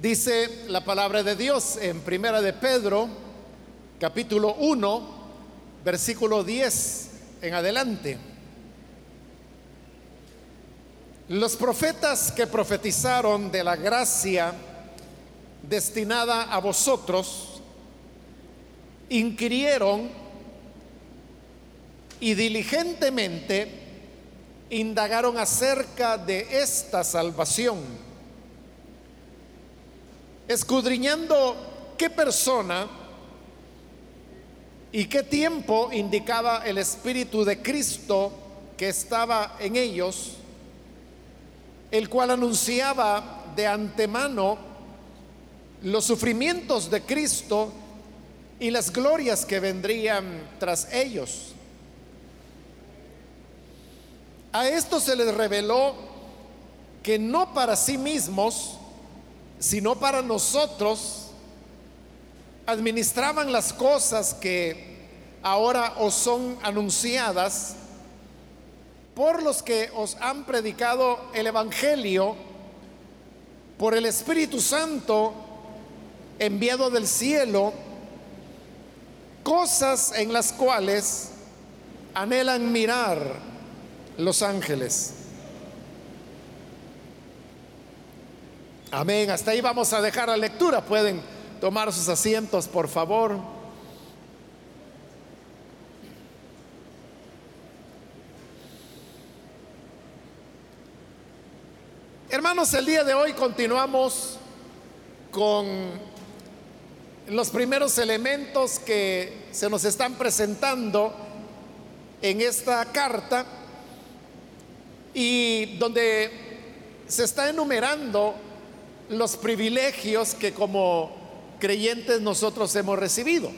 Dice la palabra de Dios en Primera de Pedro, capítulo 1, versículo 10 en adelante. Los profetas que profetizaron de la gracia destinada a vosotros, inquirieron y diligentemente indagaron acerca de esta salvación, escudriñando qué persona y qué tiempo indicaba el Espíritu de Cristo que estaba en ellos, el cual anunciaba de antemano los sufrimientos de Cristo y las glorias que vendrían tras ellos. A esto se les reveló que no para sí mismos, sino para nosotros, administraban las cosas que ahora os son anunciadas por los que os han predicado el Evangelio por el Espíritu Santo enviado del cielo, cosas en las cuales anhelan mirar los ángeles. Amén. Hasta ahí vamos a dejar la lectura. Pueden tomar sus asientos, por favor. Hermanos, el día de hoy continuamos con los primeros elementos que se nos están presentando en esta carta y donde se está enumerando los privilegios que como creyentes nosotros hemos recibido.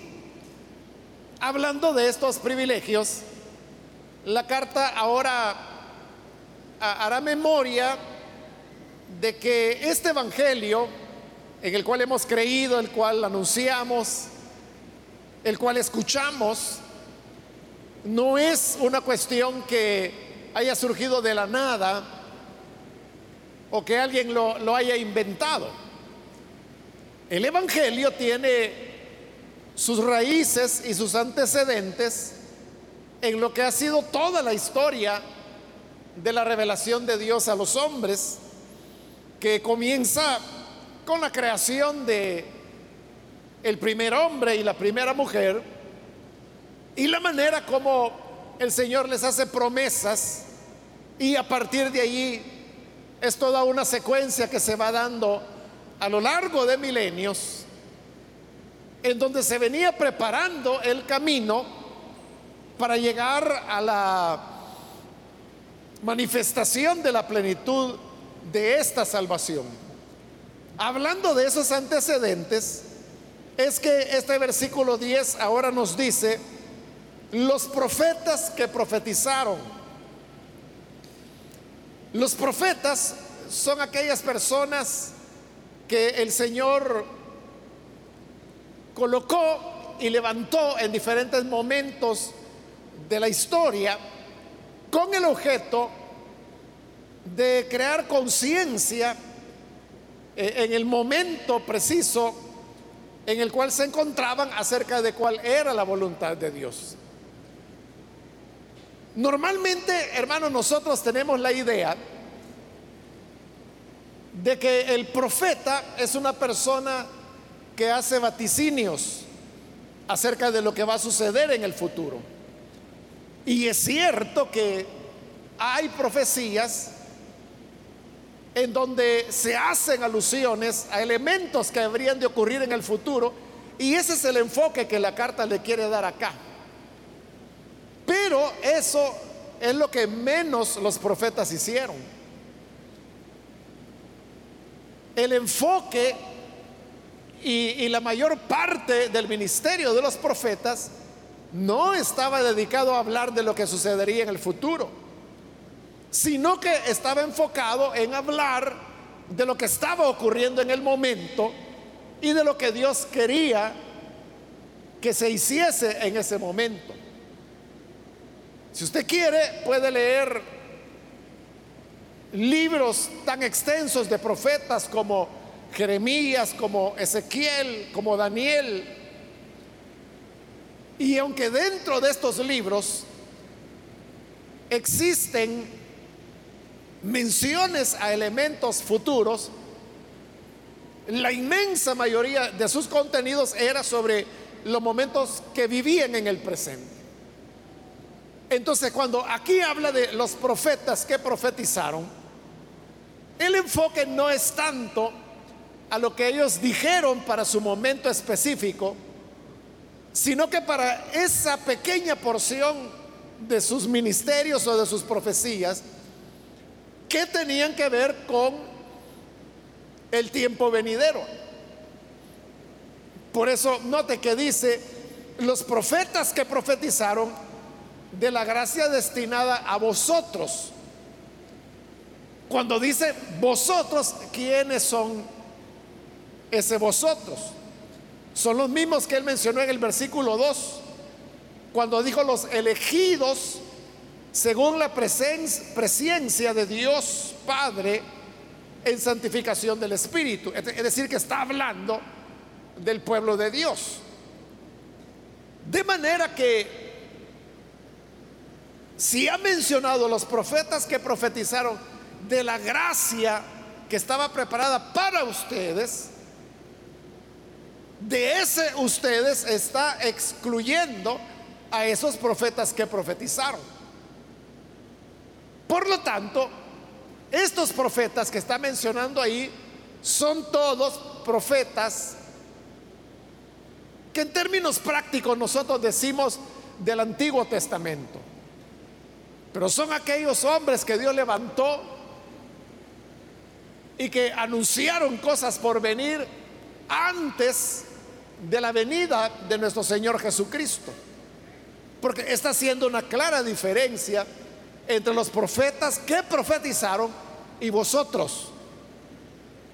Hablando de estos privilegios, la carta ahora hará memoria de que este Evangelio, en el cual hemos creído, el cual anunciamos, el cual escuchamos, no es una cuestión que haya surgido de la nada o que alguien lo, lo haya inventado. El Evangelio tiene sus raíces y sus antecedentes en lo que ha sido toda la historia de la revelación de Dios a los hombres, que comienza con la creación de el primer hombre y la primera mujer y la manera como el Señor les hace promesas y a partir de allí es toda una secuencia que se va dando a lo largo de milenios en donde se venía preparando el camino para llegar a la manifestación de la plenitud de esta salvación. Hablando de esos antecedentes, es que este versículo 10 ahora nos dice, los profetas que profetizaron. Los profetas son aquellas personas que el Señor colocó y levantó en diferentes momentos de la historia con el objeto de crear conciencia eh, en el momento preciso en el cual se encontraban acerca de cuál era la voluntad de Dios. Normalmente, hermanos, nosotros tenemos la idea de que el profeta es una persona que hace vaticinios acerca de lo que va a suceder en el futuro. Y es cierto que hay profecías en donde se hacen alusiones a elementos que habrían de ocurrir en el futuro, y ese es el enfoque que la carta le quiere dar acá. Pero eso es lo que menos los profetas hicieron. El enfoque y, la mayor parte del ministerio de los profetas no estaba dedicado a hablar de lo que sucedería en el futuro sino que estaba enfocado en hablar de lo que estaba ocurriendo en el momento y de lo que Dios quería que se hiciese en ese momento. Si usted quiere, puede leer libros tan extensos de profetas como Jeremías, como Ezequiel, como Daniel. Y aunque dentro de estos libros existen menciones a elementos futuros, la inmensa mayoría de sus contenidos era sobre los momentos que vivían en el presente. Entonces, cuando aquí habla de los profetas que profetizaron, el enfoque no es tanto a lo que ellos dijeron para su momento específico, sino que para esa pequeña porción de sus ministerios o de sus profecías que tenían que ver con el tiempo venidero. Por eso note que dice, los profetas que profetizaron de la gracia destinada a vosotros. Cuando dice vosotros, ¿quiénes son ese vosotros? Son los mismos que él mencionó en el versículo 2, cuando dijo los elegidos según la presencia de Dios Padre en santificación del Espíritu. Es decir, que está hablando del pueblo de Dios. De manera que si ha mencionado los profetas que profetizaron de la gracia que estaba preparada para ustedes, de ese ustedes está excluyendo a esos profetas que profetizaron. Por lo tanto, estos profetas que está mencionando ahí son todos profetas que en términos prácticos nosotros decimos del Antiguo Testamento. Pero son aquellos hombres que Dios levantó y que anunciaron cosas por venir antes de la venida de nuestro Señor Jesucristo. Porque está haciendo una clara diferencia entre los profetas que profetizaron y vosotros.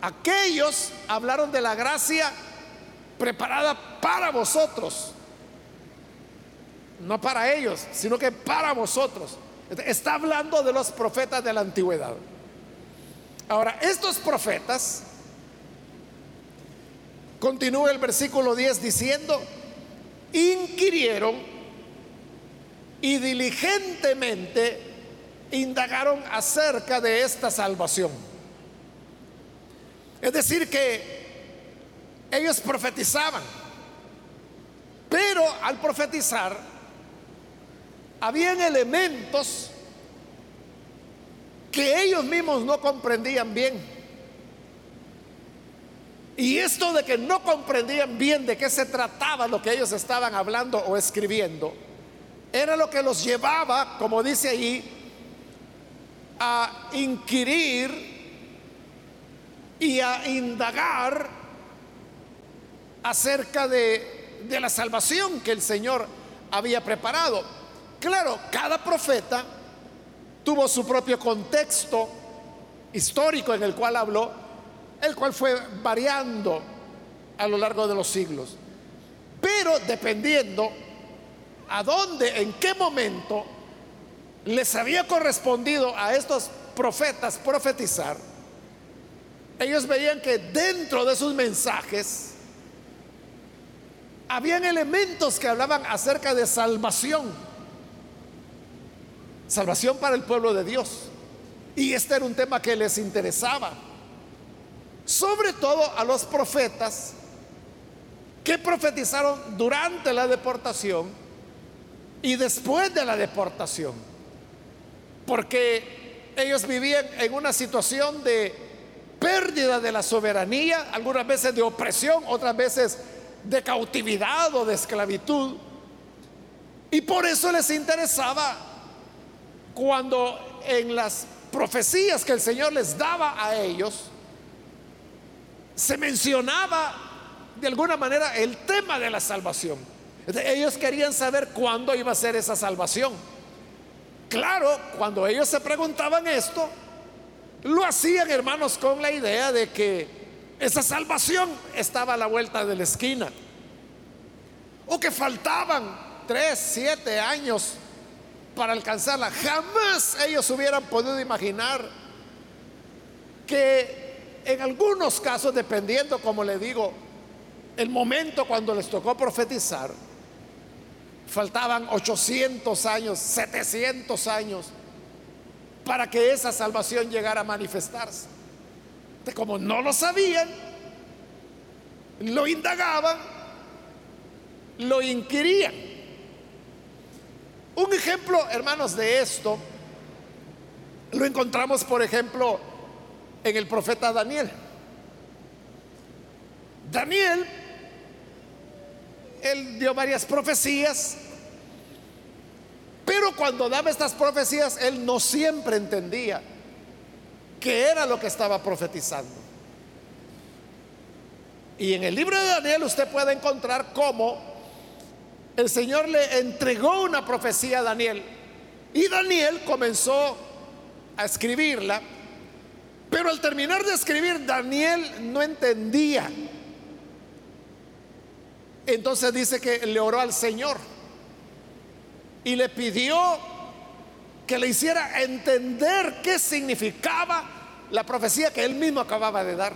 Aquellos hablaron de la gracia preparada para vosotros. No para ellos, sino que para vosotros. Está hablando de los profetas de la antigüedad. Ahora, estos profetas, continúa el versículo 10 diciendo, inquirieron y diligentemente indagaron acerca de esta salvación. Es decir, que ellos profetizaban, pero al profetizar habían elementos que ellos mismos no comprendían bien. Y esto de que no comprendían bien de qué se trataba lo que ellos estaban hablando o escribiendo, era lo que los llevaba, como dice ahí, a inquirir y a indagar acerca de, de la salvación que el Señor había preparado. Claro, cada profeta tuvo su propio contexto histórico en el cual habló, el cual fue variando a lo largo de los siglos. Pero dependiendo a dónde, en qué momento les había correspondido a estos profetas profetizar, ellos veían que dentro de sus mensajes habían elementos que hablaban acerca de salvación. Salvación para el pueblo de Dios. Y este era un tema que les interesaba. Sobre todo a los profetas que profetizaron durante la deportación y después de la deportación porque ellos vivían en una situación de pérdida de la soberanía, algunas veces de opresión, otras veces de cautividad o de esclavitud. Y por eso les interesaba cuando en las profecías que el Señor les daba a ellos, se mencionaba de alguna manera el tema de la salvación. Ellos querían saber cuándo iba a ser esa salvación. Claro, cuando ellos se preguntaban esto, lo hacían, hermanos, con la idea de que esa salvación estaba a la vuelta de la esquina. O que faltaban tres, siete años para alcanzarla. Jamás ellos hubieran podido imaginar que en algunos casos, dependiendo, como le digo, el momento cuando les tocó profetizar, faltaban 800 años, 700 años para que esa salvación llegara a manifestarse. De como no lo sabían, lo indagaban, lo inquirían. Un ejemplo, hermanos, de esto lo encontramos, por ejemplo, en el profeta Daniel. Daniel, él dio varias profecías, pero cuando daba estas profecías, él no siempre entendía qué era lo que estaba profetizando. Y en el libro de Daniel usted puede encontrar cómo el Señor le entregó una profecía a Daniel. Y Daniel comenzó a escribirla pero al terminar de escribir, Daniel no entendía. Entonces dice que le oró al Señor y le pidió que le hiciera entender qué significaba la profecía que él mismo acababa de dar.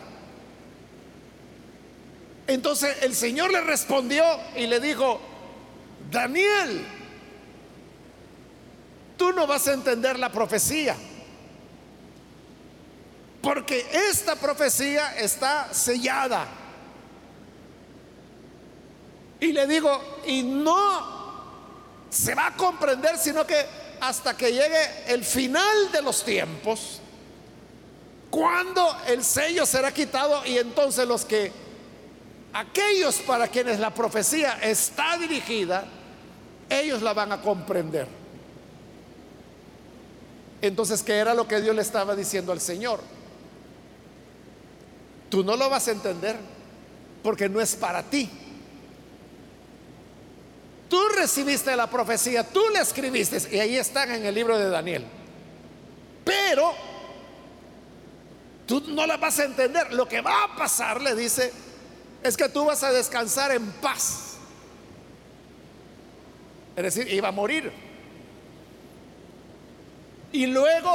Entonces el Señor le respondió y le dijo, Daniel, tú no vas a entender la profecía porque esta profecía está sellada. Y le digo, y no se va a comprender, sino que hasta que llegue el final de los tiempos, cuando el sello será quitado y entonces los que, aquellos para quienes la profecía está dirigida, ellos la van a comprender. Entonces, ¿qué era lo que Dios le estaba diciendo al Señor? Tú no lo vas a entender porque no es para ti. Tú recibiste la profecía, tú la escribiste y ahí están en el libro de Daniel. Pero tú no la vas a entender. Lo que va a pasar, le dice, es que tú vas a descansar en paz. Es decir, iba a morir. Y luego,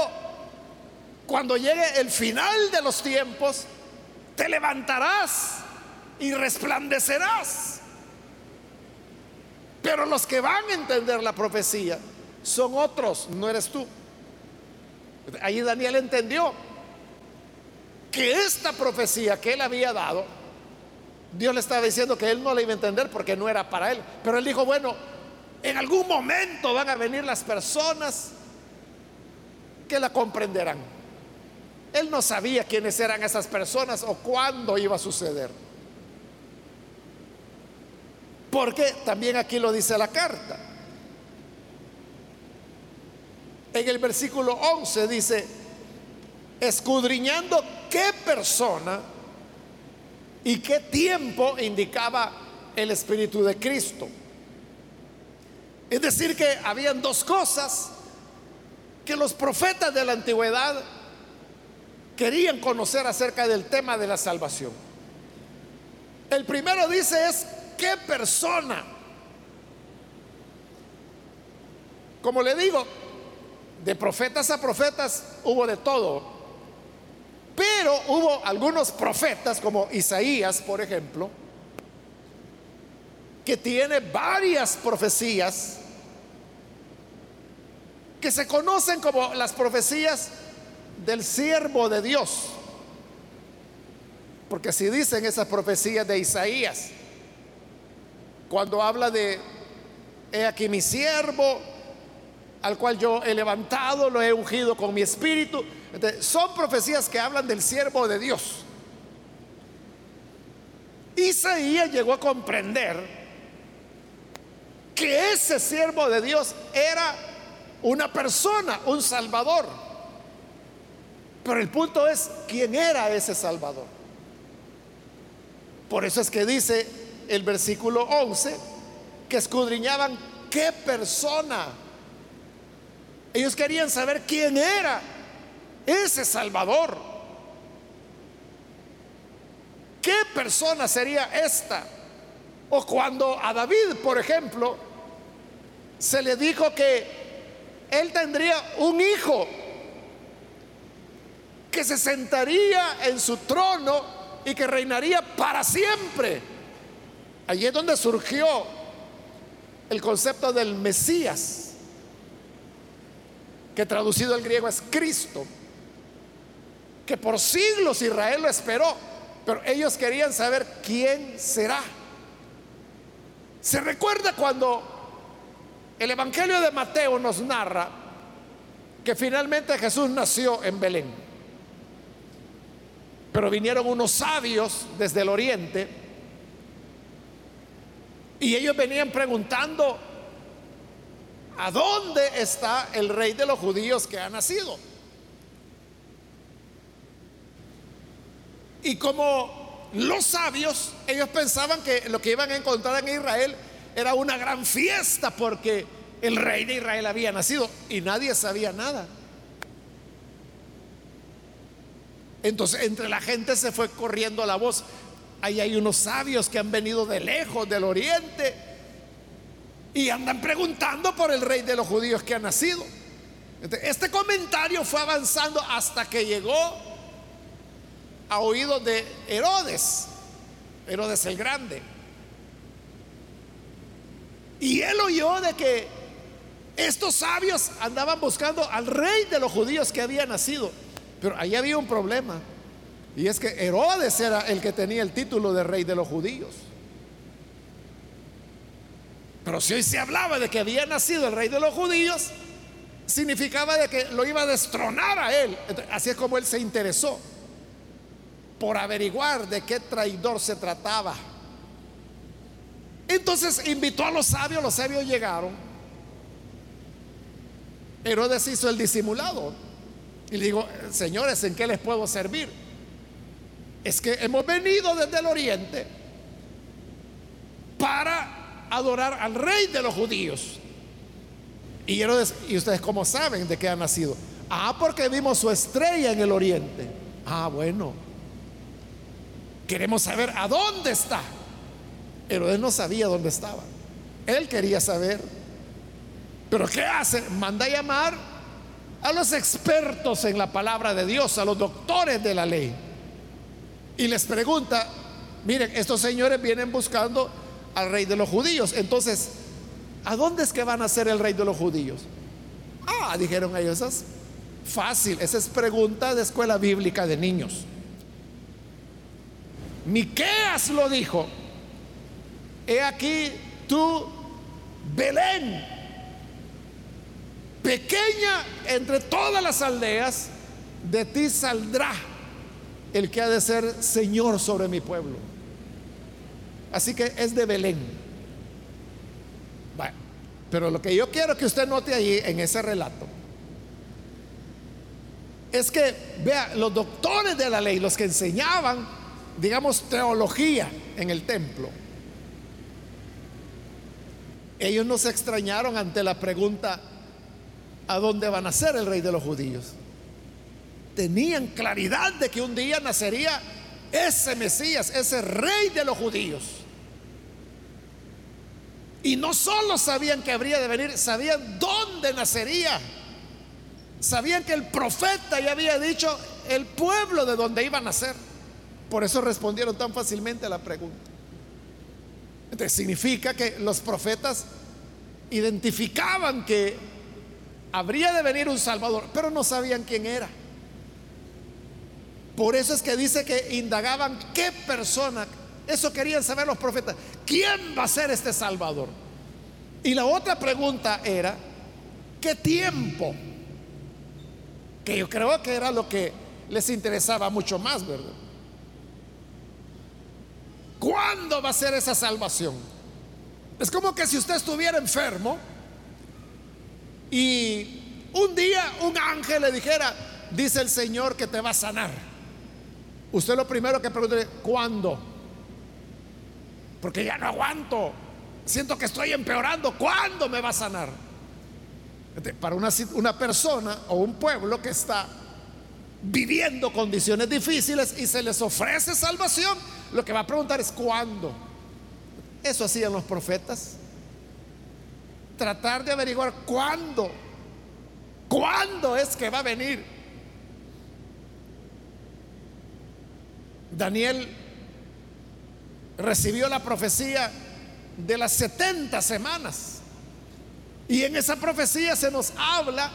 cuando llegue el final de los tiempos, te levantarás y resplandecerás. Pero los que van a entender la profecía son otros, no eres tú. Ahí Daniel entendió que esta profecía que él había dado, Dios le estaba diciendo que él no la iba a entender porque no era para él. Pero él dijo, bueno, en algún momento van a venir las personas que la comprenderán. Él no sabía quiénes eran esas personas o cuándo iba a suceder. Porque también aquí lo dice la carta. En el versículo 11 dice, escudriñando qué persona y qué tiempo indicaba el Espíritu de Cristo. Es decir, que habían dos cosas que los profetas de la antigüedad querían conocer acerca del tema de la salvación. El primero dice es, ¿qué persona? Como le digo, de profetas a profetas hubo de todo, pero hubo algunos profetas como Isaías, por ejemplo, que tiene varias profecías que se conocen como las profecías del siervo de Dios. Porque si dicen esas profecías de Isaías, cuando habla de, he aquí mi siervo, al cual yo he levantado, lo he ungido con mi espíritu, son profecías que hablan del siervo de Dios. Isaías llegó a comprender que ese siervo de Dios era una persona, un salvador. Pero el punto es, ¿quién era ese Salvador? Por eso es que dice el versículo 11 que escudriñaban qué persona. Ellos querían saber quién era ese Salvador. ¿Qué persona sería esta? O cuando a David, por ejemplo, se le dijo que él tendría un hijo que se sentaría en su trono y que reinaría para siempre. Allí es donde surgió el concepto del Mesías, que traducido al griego es Cristo, que por siglos Israel lo esperó, pero ellos querían saber quién será. Se recuerda cuando el Evangelio de Mateo nos narra que finalmente Jesús nació en Belén. Pero vinieron unos sabios desde el oriente y ellos venían preguntando, ¿a dónde está el rey de los judíos que ha nacido? Y como los sabios, ellos pensaban que lo que iban a encontrar en Israel era una gran fiesta porque el rey de Israel había nacido y nadie sabía nada. Entonces entre la gente se fue corriendo la voz. Ahí hay unos sabios que han venido de lejos, del oriente, y andan preguntando por el rey de los judíos que ha nacido. Este comentario fue avanzando hasta que llegó a oídos de Herodes, Herodes el Grande. Y él oyó de que estos sabios andaban buscando al rey de los judíos que había nacido. Pero ahí había un problema. Y es que Herodes era el que tenía el título de rey de los judíos. Pero si hoy se hablaba de que había nacido el rey de los judíos, significaba de que lo iba a destronar a él. Así es como él se interesó por averiguar de qué traidor se trataba. Entonces invitó a los sabios, los sabios llegaron. Herodes hizo el disimulado y le digo, señores, ¿en qué les puedo servir? Es que hemos venido desde el oriente para adorar al rey de los judíos. Y Herodes, ¿y ustedes cómo saben de qué ha nacido? Ah, porque vimos su estrella en el oriente. Ah, bueno. Queremos saber a dónde está. Herodes no sabía dónde estaba. Él quería saber. Pero ¿qué hace? Manda a llamar a los expertos en la palabra de Dios, a los doctores de la ley. Y les pregunta, miren, estos señores vienen buscando al rey de los judíos. Entonces, ¿a dónde es que van a ser el rey de los judíos? Ah, dijeron ellos, fácil, esa es pregunta de escuela bíblica de niños. Miqueas lo dijo. He aquí tú, Belén, pequeña entre todas las aldeas, de ti saldrá el que ha de ser Señor sobre mi pueblo. Así que es de Belén. pero lo que yo quiero que usted note allí en ese relato es que, vea, los doctores de la ley, los que enseñaban, digamos, teología en el templo, ellos no se extrañaron ante la pregunta, ¿a dónde va a nacer el rey de los judíos? Tenían claridad de que un día nacería ese Mesías, ese rey de los judíos. Y no solo sabían que habría de venir, sabían dónde nacería. Sabían que el profeta ya había dicho el pueblo de donde iba a nacer. Por eso respondieron tan fácilmente a la pregunta. Entonces significa que los profetas identificaban que habría de venir un Salvador, pero no sabían quién era. Por eso es que dice que indagaban qué persona, eso querían saber los profetas, ¿quién va a ser este Salvador? Y la otra pregunta era, ¿qué tiempo? Que yo creo que era lo que les interesaba mucho más, ¿verdad? ¿Cuándo va a ser esa salvación? Es como que si usted estuviera enfermo y un día un ángel le dijera, dice el Señor que te va a sanar. Usted lo primero que pregunta ¿cuándo? Porque ya no aguanto. Siento que estoy empeorando. ¿Cuándo me va a sanar? Para una, una persona o un pueblo que está viviendo condiciones difíciles y se les ofrece salvación, lo que va a preguntar es cuándo. Eso hacían los profetas. Tratar de averiguar cuándo. ¿Cuándo es que va a venir? Daniel recibió la profecía de las 70 semanas. Y en esa profecía se nos habla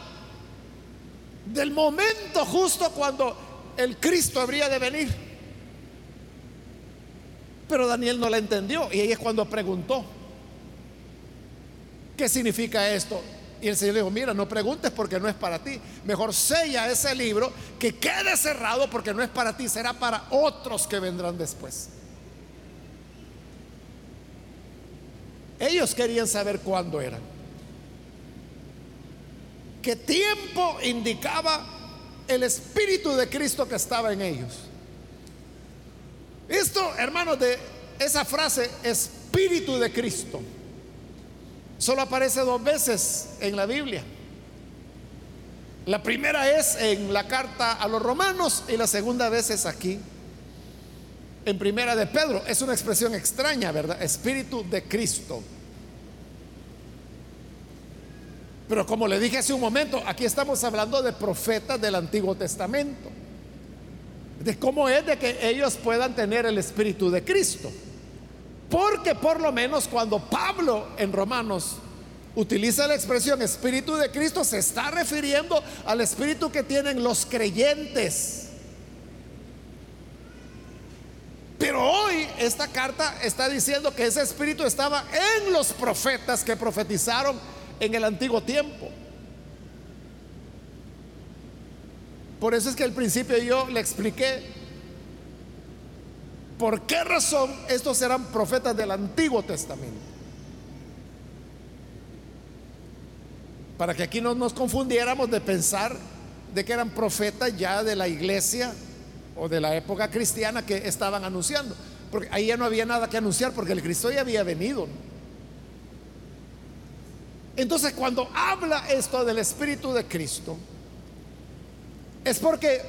del momento justo cuando el Cristo habría de venir. Pero Daniel no la entendió y ahí es cuando preguntó, ¿qué significa esto? Y el Señor dijo, mira, no preguntes porque no es para ti. Mejor sella ese libro que quede cerrado porque no es para ti, será para otros que vendrán después. Ellos querían saber cuándo era. ¿Qué tiempo indicaba el Espíritu de Cristo que estaba en ellos? Esto, hermanos, de esa frase, Espíritu de Cristo, solo aparece dos veces en la Biblia. La primera es en la carta a los romanos y la segunda vez es aquí, en primera de Pedro. Es una expresión extraña, ¿verdad? Espíritu de Cristo. Pero como le dije hace un momento, aquí estamos hablando de profetas del Antiguo Testamento. De cómo es de que ellos puedan tener el Espíritu de Cristo. Porque por lo menos cuando Pablo en Romanos utiliza la expresión Espíritu de Cristo, se está refiriendo al Espíritu que tienen los creyentes. Pero hoy esta carta está diciendo que ese Espíritu estaba en los profetas que profetizaron en el antiguo tiempo. Por eso es que al principio yo le expliqué por qué razón estos eran profetas del Antiguo Testamento. Para que aquí no nos confundiéramos de pensar de que eran profetas ya de la iglesia o de la época cristiana que estaban anunciando. Porque ahí ya no había nada que anunciar porque el Cristo ya había venido. Entonces cuando habla esto del Espíritu de Cristo, es porque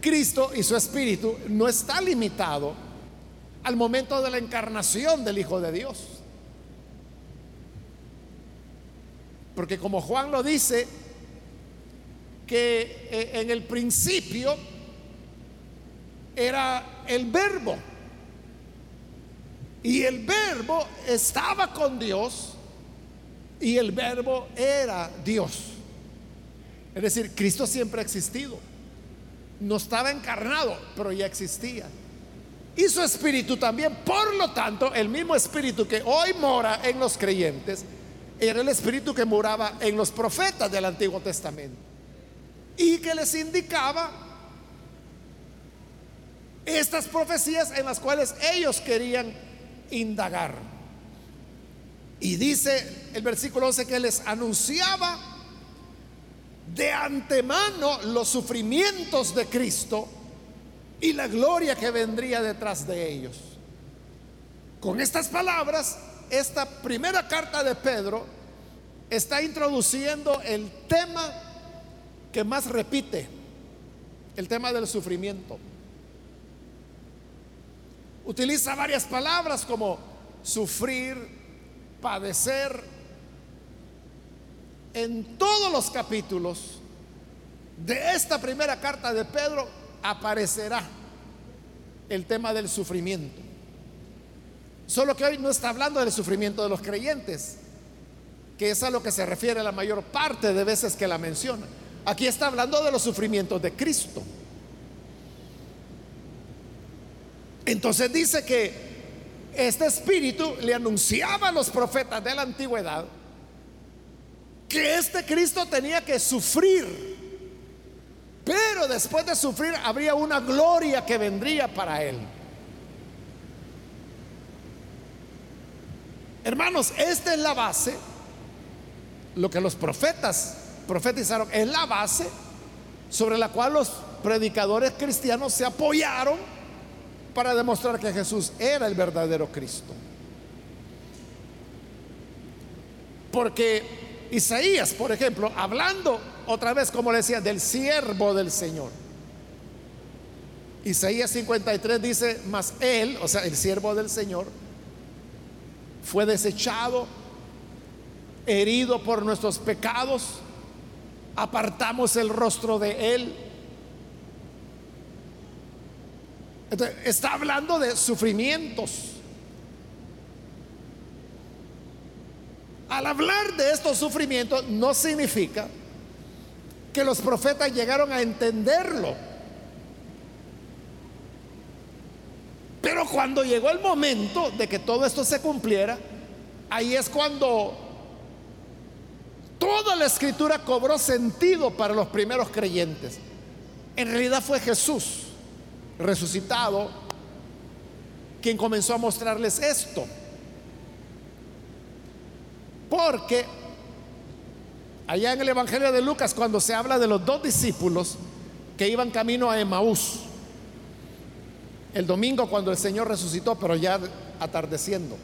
Cristo y su Espíritu no está limitado al momento de la encarnación del Hijo de Dios. Porque como Juan lo dice, que eh, en el principio era el verbo. Y el verbo estaba con Dios y el verbo era Dios. Es decir, Cristo siempre ha existido. No estaba encarnado, pero ya existía. Y su espíritu también. Por lo tanto, el mismo espíritu que hoy mora en los creyentes, era el espíritu que moraba en los profetas del Antiguo Testamento. Y que les indicaba estas profecías en las cuales ellos querían indagar. Y dice el versículo 11 que les anunciaba de antemano los sufrimientos de Cristo y la gloria que vendría detrás de ellos. Con estas palabras, esta primera carta de Pedro está introduciendo el tema que más repite, el tema del sufrimiento. Utiliza varias palabras como sufrir, padecer, en todos los capítulos de esta primera carta de Pedro aparecerá el tema del sufrimiento. Solo que hoy no está hablando del sufrimiento de los creyentes, que es a lo que se refiere la mayor parte de veces que la menciona. Aquí está hablando de los sufrimientos de Cristo. Entonces dice que este espíritu le anunciaba a los profetas de la antigüedad que este Cristo tenía que sufrir, pero después de sufrir habría una gloria que vendría para él. Hermanos, esta es la base, lo que los profetas profetizaron, es la base sobre la cual los predicadores cristianos se apoyaron para demostrar que Jesús era el verdadero Cristo. Porque Isaías, por ejemplo, hablando otra vez, como le decía, del siervo del Señor. Isaías 53 dice, mas él, o sea, el siervo del Señor, fue desechado, herido por nuestros pecados, apartamos el rostro de él está hablando de sufrimientos. Al hablar de estos sufrimientos no significa que los profetas llegaron a entenderlo. Pero cuando llegó el momento de que todo esto se cumpliera, ahí es cuando toda la escritura cobró sentido para los primeros creyentes. En realidad fue Jesús resucitado quien comenzó a mostrarles esto. Porque allá en el Evangelio de Lucas, cuando se habla de los dos discípulos que iban camino a Emaús, el domingo cuando el Señor resucitó, pero ya atardeciendo,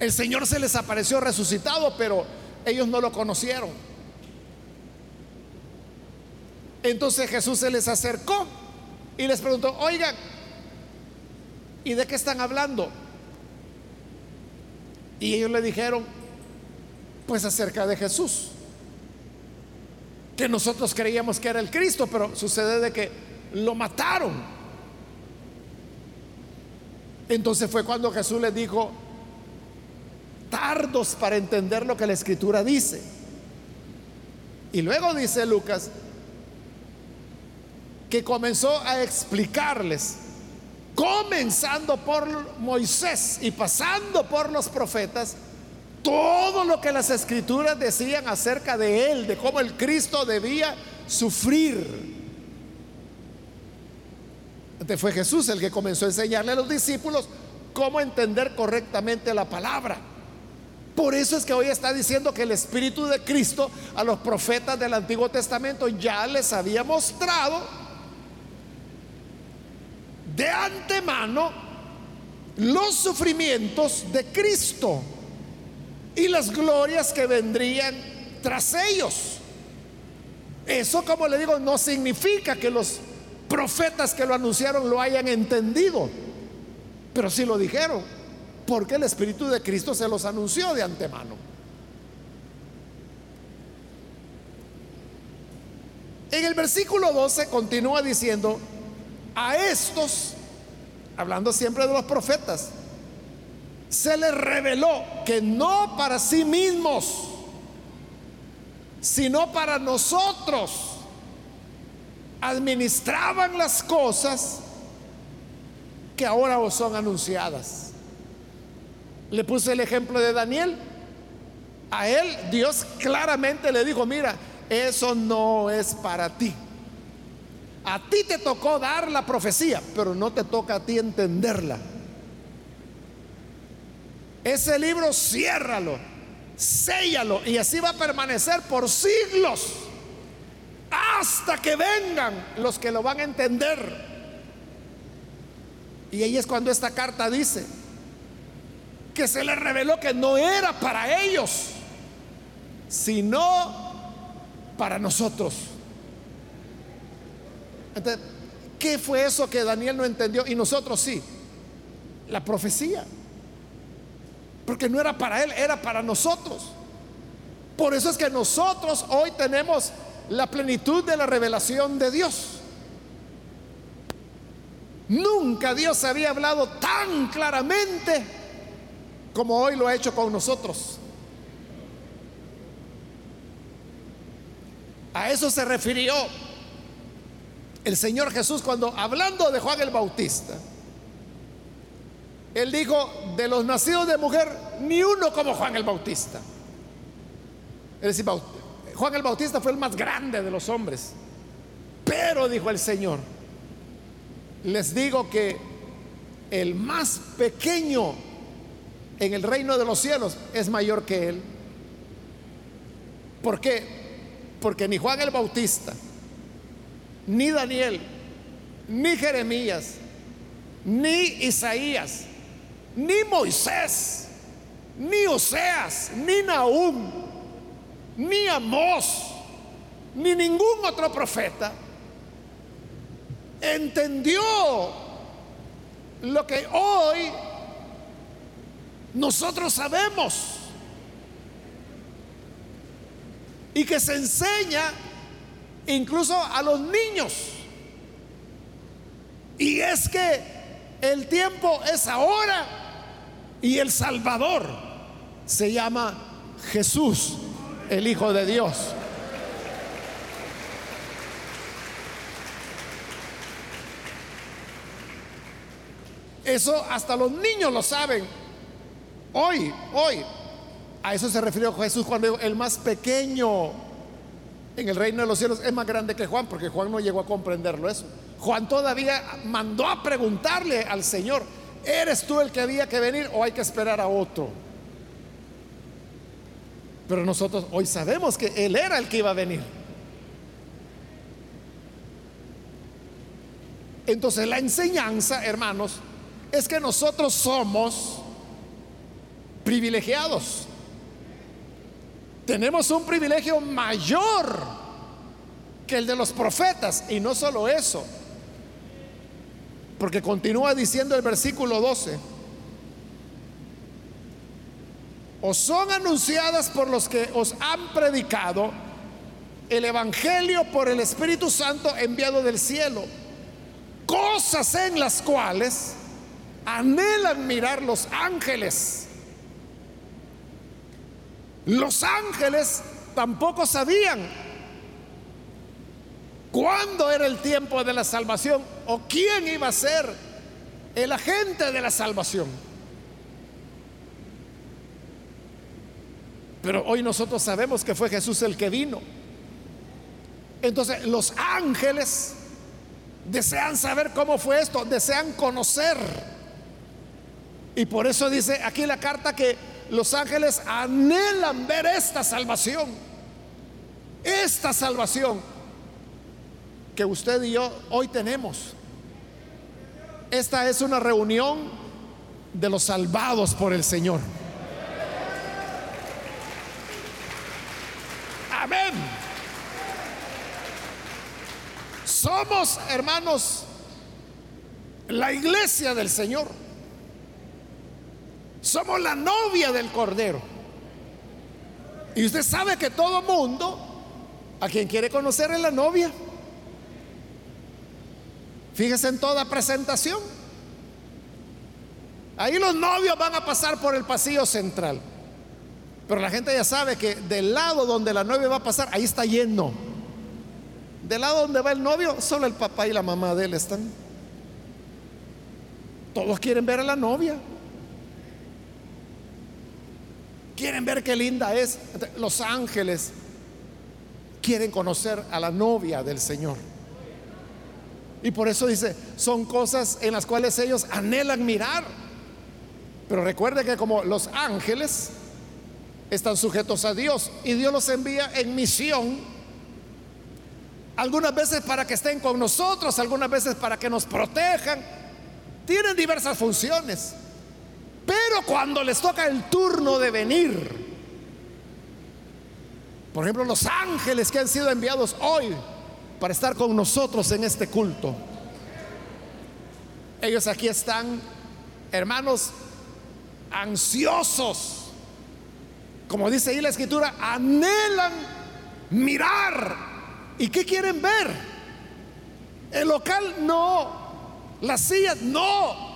el Señor se les apareció resucitado, pero ellos no lo conocieron. Entonces Jesús se les acercó y les preguntó, oigan, ¿y de qué están hablando? Y ellos le dijeron, pues acerca de Jesús. Que nosotros creíamos que era el Cristo, pero sucede de que lo mataron. Entonces fue cuando Jesús les dijo, tardos para entender lo que la escritura dice. Y luego dice Lucas que comenzó a explicarles, comenzando por Moisés y pasando por los profetas, todo lo que las escrituras decían acerca de él, de cómo el Cristo debía sufrir. Entonces fue Jesús el que comenzó a enseñarle a los discípulos cómo entender correctamente la palabra. Por eso es que hoy está diciendo que el Espíritu de Cristo a los profetas del Antiguo Testamento ya les había mostrado de antemano los sufrimientos de Cristo y las glorias que vendrían tras ellos. Eso, como le digo, no significa que los profetas que lo anunciaron lo hayan entendido, pero sí lo dijeron, porque el Espíritu de Cristo se los anunció de antemano. En el versículo 12 continúa diciendo, a estos, hablando siempre de los profetas, se les reveló que no para sí mismos, sino para nosotros, administraban las cosas que ahora os son anunciadas. Le puse el ejemplo de Daniel. A él Dios claramente le dijo, mira, eso no es para ti. A ti te tocó dar la profecía, pero no te toca a ti entenderla. Ese libro ciérralo, séllalo y así va a permanecer por siglos hasta que vengan los que lo van a entender. Y ahí es cuando esta carta dice que se le reveló que no era para ellos, sino para nosotros. Entonces, ¿qué fue eso que Daniel no entendió y nosotros sí? La profecía. Porque no era para él, era para nosotros. Por eso es que nosotros hoy tenemos la plenitud de la revelación de Dios. Nunca Dios había hablado tan claramente como hoy lo ha hecho con nosotros. A eso se refirió el Señor Jesús cuando hablando de Juan el Bautista. Él dijo, de los nacidos de mujer, ni uno como Juan el Bautista. Es decir, Juan el Bautista fue el más grande de los hombres. Pero, dijo el Señor, les digo que el más pequeño en el reino de los cielos es mayor que él. ¿Por qué? Porque ni Juan el Bautista, ni Daniel, ni Jeremías, ni Isaías, ni Moisés, ni Oseas, ni Nahum, ni Amós, ni ningún otro profeta entendió lo que hoy nosotros sabemos y que se enseña incluso a los niños. Y es que El tiempo es ahora y el Salvador se llama Jesús, el Hijo de Dios. Eso hasta los niños lo saben. Hoy, hoy. A eso se refirió Jesús cuando el más pequeño en el reino de los cielos es más grande que Juan, porque Juan no llegó a comprenderlo eso. Juan todavía mandó a preguntarle al Señor, ¿eres tú el que había que venir o hay que esperar a otro? Pero nosotros hoy sabemos que Él era el que iba a venir. Entonces la enseñanza, hermanos, es que nosotros somos privilegiados. Tenemos un privilegio mayor que el de los profetas. Y no solo eso, porque continúa diciendo el versículo 12. Os son anunciadas por los que os han predicado el Evangelio por el Espíritu Santo enviado del cielo. Cosas en las cuales anhelan mirar los ángeles. Los ángeles tampoco sabían cuándo era el tiempo de la salvación o quién iba a ser el agente de la salvación. Pero hoy nosotros sabemos que fue Jesús el que vino. Entonces los ángeles desean saber cómo fue esto, desean conocer y por eso dice aquí la carta que los ángeles anhelan ver esta salvación. Esta salvación que usted y yo hoy tenemos. Esta es una reunión de los salvados por el Señor. Amén. Somos, hermanos, la iglesia del Señor. Somos la novia del Cordero. Y usted sabe que todo mundo, a quien quiere conocer es la novia. Fíjese en toda presentación. Ahí los novios van a pasar por el pasillo central. Pero la gente ya sabe que del lado donde la novia va a pasar, ahí está lleno. Del lado donde va el novio, solo el papá y la mamá de él están. Todos quieren ver a la novia. Quieren ver qué linda es. Los ángeles quieren conocer a la novia del Señor. Y por eso dice, son cosas en las cuales ellos anhelan mirar. Pero recuerde que como los ángeles están sujetos a Dios y Dios los envía en misión, algunas veces para que estén con nosotros, algunas veces para que nos protejan, tienen diversas funciones. Pero cuando les toca el turno de venir, por ejemplo, los ángeles que han sido enviados hoy para estar con nosotros en este culto, ellos aquí están, hermanos, ansiosos. Como dice ahí la escritura, anhelan mirar. ¿Y qué quieren ver? El local no, las sillas no,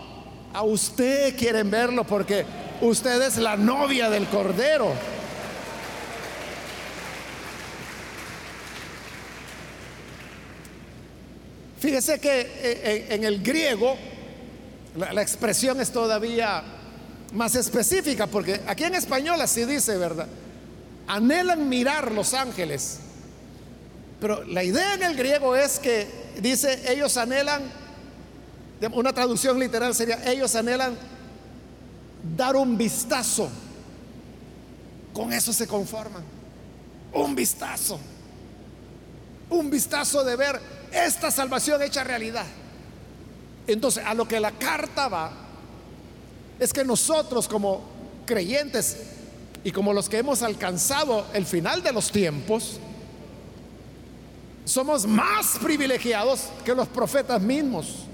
a usted quieren verlo porque usted es la novia del Cordero. Fíjese que eh, eh, en el griego la, expresión es todavía más específica, porque aquí en español así dice, ¿verdad? Anhelan mirar los ángeles. Pero la idea en el griego es que dice, ellos anhelan una traducción literal sería, ellos anhelan dar un vistazo. Con eso se conforman. Un vistazo. Un vistazo de ver esta salvación hecha realidad. Entonces, a lo que la carta va, es que nosotros como creyentes y como los que hemos alcanzado el final de los tiempos, somos más privilegiados que los profetas mismos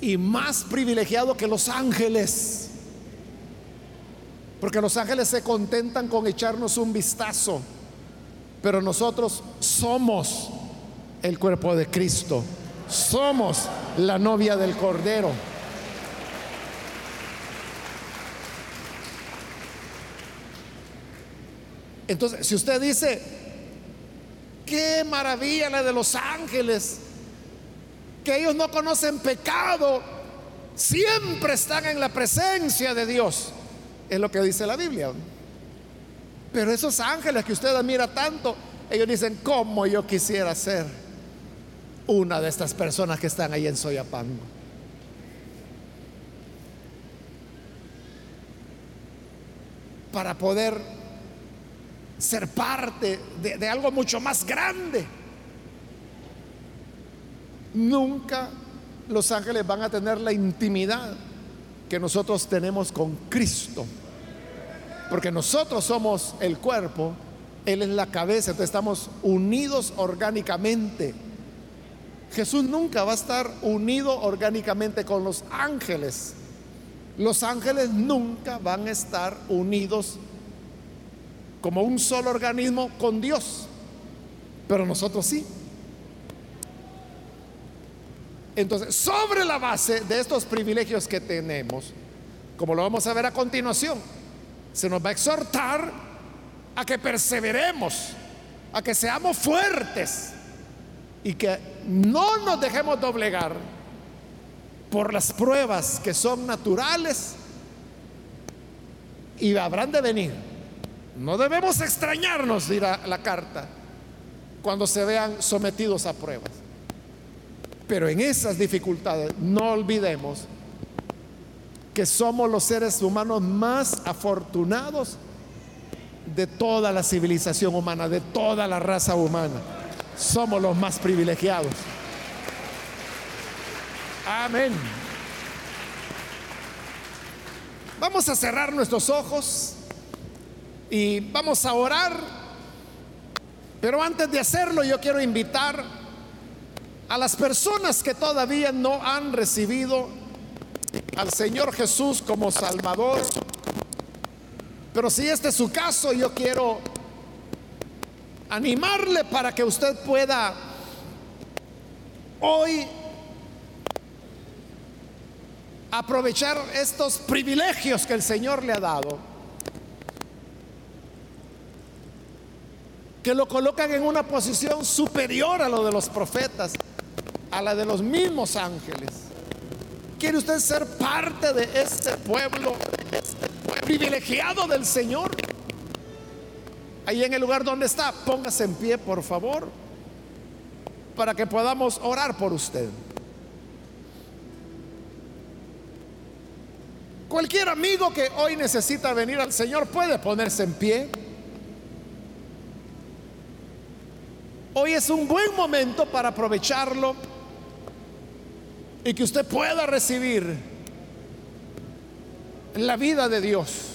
y más privilegiado que los ángeles. Porque los ángeles se contentan con echarnos un vistazo, pero nosotros somos el cuerpo de Cristo. Somos la novia del Cordero. Entonces, si usted dice, qué maravilla la de los ángeles, que ellos no conocen pecado, siempre están en la presencia de Dios, es lo que dice la Biblia. Pero esos ángeles que usted admira tanto, ellos dicen, ¿cómo yo quisiera ser una de estas personas que están ahí en Soyapango? Para poder ser parte de, de algo mucho más grande. Nunca los ángeles van a tener la intimidad que nosotros tenemos con Cristo. Porque nosotros somos el cuerpo, Él es la cabeza, entonces estamos unidos orgánicamente. Jesús nunca va a estar unido orgánicamente con los ángeles. Los ángeles nunca van a estar unidos como un solo organismo con Dios, pero nosotros sí. Entonces, sobre la base de estos privilegios que tenemos, como lo vamos a ver a continuación, se nos va a exhortar a que perseveremos, a que seamos fuertes y que no nos dejemos doblegar por las pruebas que son naturales y habrán de venir no debemos extrañarnos, dirá la carta, cuando se vean sometidos a pruebas. Pero en esas dificultades no olvidemos que somos los seres humanos más afortunados de toda la civilización humana, de toda la raza humana. Somos los más privilegiados. Amén. Vamos a cerrar nuestros ojos. Y vamos a orar. Pero antes de hacerlo yo quiero invitar a las personas que todavía no han recibido al Señor Jesús como Salvador. Pero si este es su caso, yo quiero animarle para que usted pueda hoy aprovechar estos privilegios que el Señor le ha dado que lo colocan en una posición superior a lo de los profetas, a la de los mismos ángeles. ¿Quiere usted ser parte de este pueblo, privilegiado del Señor? Ahí en el lugar donde está, póngase en pie, por favor, para que podamos orar por usted. Cualquier amigo que hoy necesita venir al Señor puede ponerse en pie. Hoy es un buen momento para aprovecharlo y que usted pueda recibir la vida de Dios.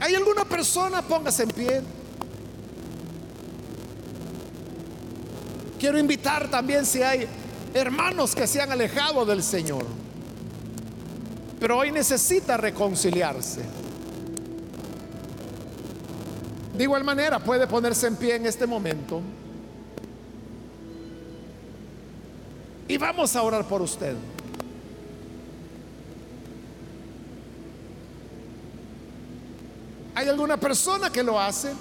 ¿Hay alguna persona? Póngase en pie. Quiero invitar también si hay hermanos que se han alejado del Señor, pero hoy necesita reconciliarse. De igual manera puede ponerse en pie en este momento. Y vamos a orar por usted. ¿Hay alguna persona que lo hace?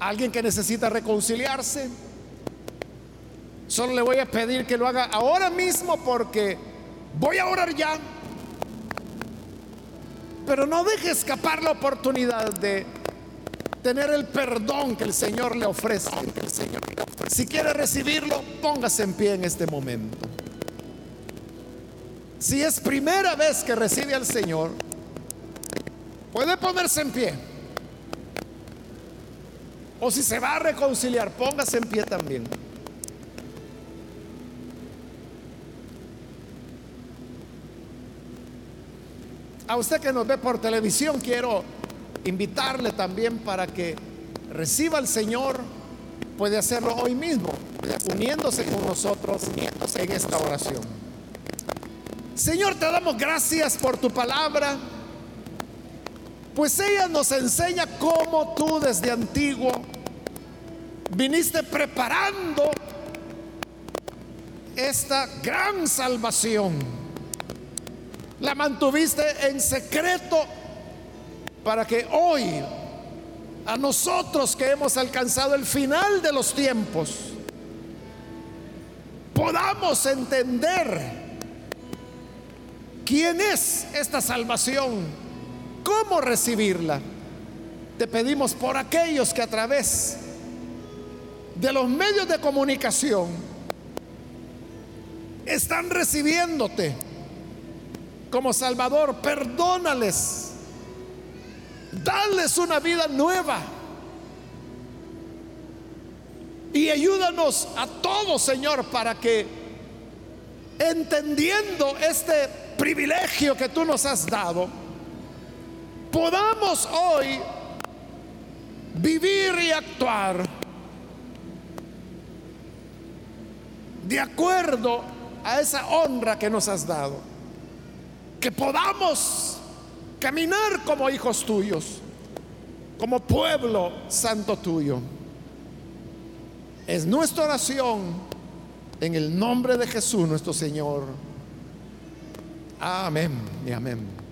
¿Alguien que necesita reconciliarse? Solo le voy a pedir que lo haga ahora mismo porque voy a orar ya. Pero no deje escapar la oportunidad de tener el perdón que el Señor le ofrece. Si quiere recibirlo, póngase en pie en este momento. Si es primera vez que recibe al Señor, puede ponerse en pie. O si se va a reconciliar, póngase en pie también. A usted que nos ve por televisión, quiero invitarle también para que reciba al Señor, puede hacerlo hoy mismo, uniéndose con nosotros en esta oración. Señor, te damos gracias por tu palabra, pues ella nos enseña cómo tú desde antiguo viniste preparando esta gran salvación. La mantuviste en secreto para que hoy a nosotros que hemos alcanzado el final de los tiempos podamos entender quién es esta salvación, cómo recibirla. Te pedimos por aquellos que a través de los medios de comunicación están recibiéndote como Salvador, perdónales, dales una vida nueva. Y ayúdanos a todos, Señor, para que entendiendo este privilegio que tú nos has dado, podamos hoy vivir y actuar de acuerdo a esa honra que nos has dado. Que podamos caminar como hijos tuyos, como pueblo santo tuyo. Es nuestra oración en el nombre de Jesús nuestro Señor. Amén y amén.